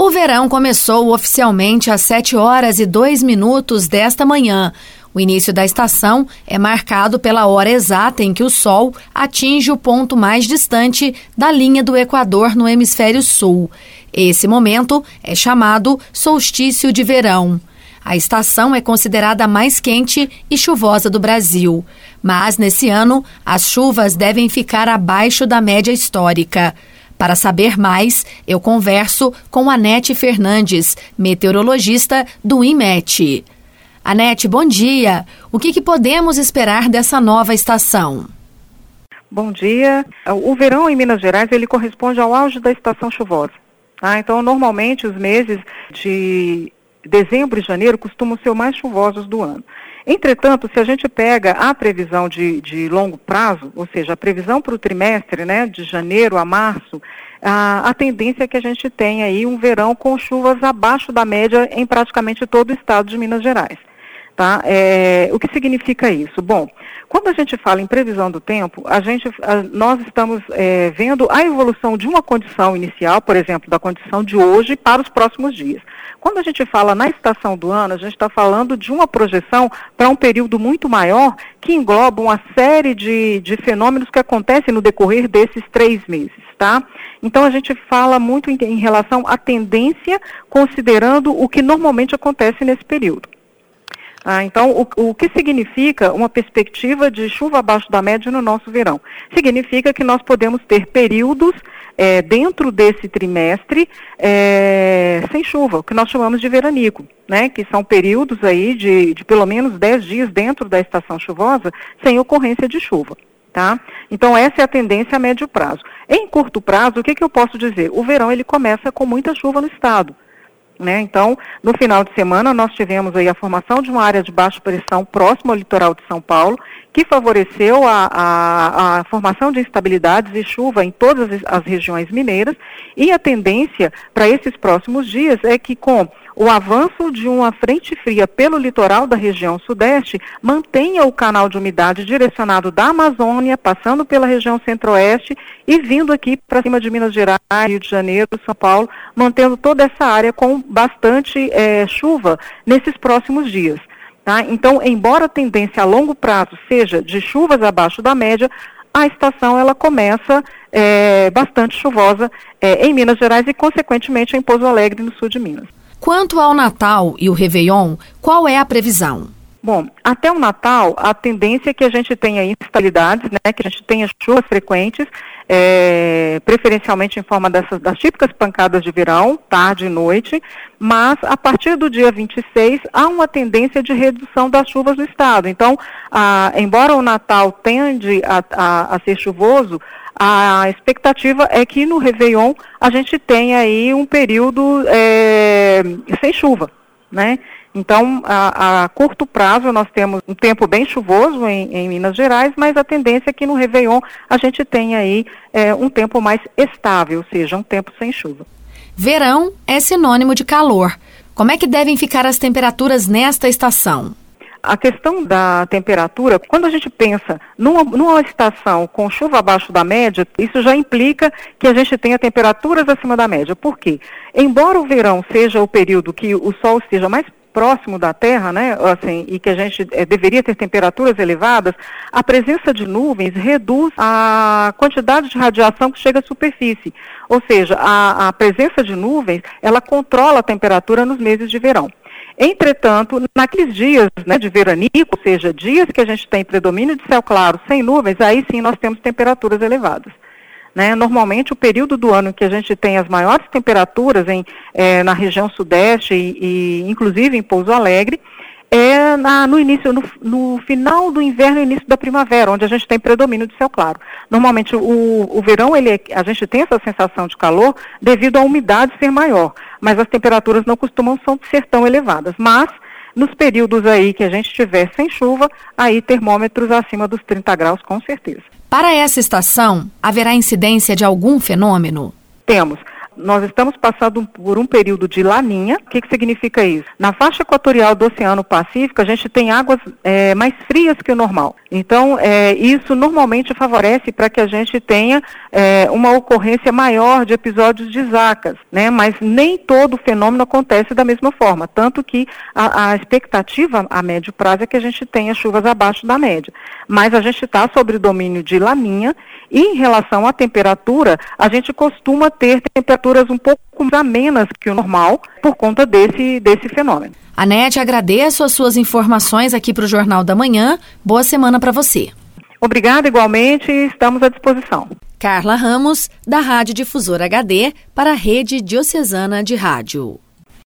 O verão começou oficialmente às 7 horas e 2 minutos desta manhã. O início da estação é marcado pela hora exata em que o Sol atinge o ponto mais distante da linha do Equador no hemisfério sul. Esse momento é chamado solstício de verão. A estação é considerada a mais quente e chuvosa do Brasil. Mas, nesse ano, as chuvas devem ficar abaixo da média histórica. Para saber mais, eu converso com Anete Fernandes, meteorologista do IMET. Anete, bom dia. O que, que podemos esperar dessa nova estação? Bom dia. O verão em Minas Gerais ele corresponde ao auge da estação chuvosa. Tá? Então, normalmente, os meses de dezembro e janeiro costumam ser os mais chuvosos do ano. Entretanto, se a gente pega a previsão de, de longo prazo, ou seja, a previsão para o trimestre, né, de janeiro a março, a, a tendência é que a gente tenha aí um verão com chuvas abaixo da média em praticamente todo o estado de Minas Gerais. Tá? É, o que significa isso? Bom, quando a gente fala em previsão do tempo, a gente, a, nós estamos é, vendo a evolução de uma condição inicial, por exemplo, da condição de hoje para os próximos dias. Quando a gente fala na estação do ano, a gente está falando de uma projeção para um período muito maior que engloba uma série de, de fenômenos que acontecem no decorrer desses três meses. Tá? Então a gente fala muito em, em relação à tendência, considerando o que normalmente acontece nesse período. Ah, então, o, o, que significa uma perspectiva de chuva abaixo da média no nosso verão? Significa que nós podemos ter períodos é, dentro desse trimestre é, sem chuva, o que nós chamamos de veranico, né? Que são períodos aí de, de pelo menos 10 dias dentro da estação chuvosa sem ocorrência de chuva. Tá? Então essa é a tendência a médio prazo. Em curto prazo, o que, que eu posso dizer? O verão ele começa com muita chuva no estado. Né? Então, no final de semana, nós tivemos aí a formação de uma área de baixa pressão próxima ao litoral de São Paulo, que favoreceu a, a, a formação de instabilidades e chuva em todas as regiões mineiras. E a tendência para esses próximos dias é que, com o avanço de uma frente fria pelo litoral da região sudeste mantenha o canal de umidade direcionado da Amazônia, passando pela região centro-oeste e vindo aqui para cima de Minas Gerais, Rio de Janeiro, São Paulo, mantendo toda essa área com bastante é, chuva nesses próximos dias. Tá? Então, embora a tendência a longo prazo seja de chuvas abaixo da média, a estação ela começa é, bastante chuvosa é, em Minas Gerais e, consequentemente, em Pouso Alegre, no sul de Minas. Quanto ao Natal e o Réveillon, qual é a previsão? Bom, até o Natal, a tendência é que a gente tenha instabilidades, né, que a gente tenha chuvas frequentes, é, preferencialmente em forma dessas das típicas pancadas de verão, tarde e noite, mas a partir do dia 26 há uma tendência de redução das chuvas no estado. Então, a, embora o Natal tende a, a, a ser chuvoso, a expectativa é que no Réveillon a gente tenha aí um período é, sem chuva, né? Então, a, a, curto prazo, nós temos um tempo bem chuvoso em, em, Minas Gerais, mas a tendência é que no Réveillon a gente tenha aí é, um tempo mais estável, ou seja, um tempo sem chuva. Verão é sinônimo de calor. Como é que devem ficar as temperaturas nesta estação? A questão da temperatura, quando a gente pensa numa, numa, estação com chuva abaixo da média, isso já implica que a gente tenha temperaturas acima da média. Por quê? Embora o verão seja o período que o sol esteja mais próximo da Terra, né, assim, e que a gente é, deveria ter temperaturas elevadas, a presença de nuvens reduz a quantidade de radiação que chega à superfície. Ou seja, a, a presença de nuvens, ela controla a temperatura nos meses de verão. Entretanto, naqueles dias né, de veranico, ou seja, dias que a gente tem predomínio de céu claro sem nuvens, aí sim nós temos temperaturas elevadas. Né? Normalmente, o período do ano que a gente tem as maiores temperaturas em, é, na região sudeste e, e, inclusive em Pouso Alegre, é na, no início, no, no, final do inverno e início da primavera, onde a gente tem predomínio de céu claro. Normalmente o, o verão, ele é, a gente tem essa sensação de calor devido à umidade ser maior, mas as temperaturas não costumam ser tão elevadas. Mas nos períodos aí que a gente tiver sem chuva, aí termômetros acima dos 30 graus, com certeza. Para essa estação, haverá incidência de algum fenômeno? Temos. Nós estamos passando por um período de laninha. O que, que significa isso? Na faixa equatorial do Oceano Pacífico, a gente tem águas é, mais frias que o normal. Então, é, isso normalmente favorece para que a gente tenha é, uma ocorrência maior de episódios de zacas, né? Mas nem todo fenômeno acontece da mesma forma, tanto que a, a expectativa a médio prazo é que a gente tenha chuvas abaixo da média. Mas a gente está sobre o domínio de laninha e em relação à temperatura, a gente costuma ter temperaturas um pouco amenas que o normal por conta desse, desse fenômeno. Anete, agradeço as suas informações aqui para o Jornal da Manhã. Boa semana para você. Obrigada igualmente estamos à disposição. Carla Ramos, da Rádio Difusora HD, para a Rede Diocesana de Rádio.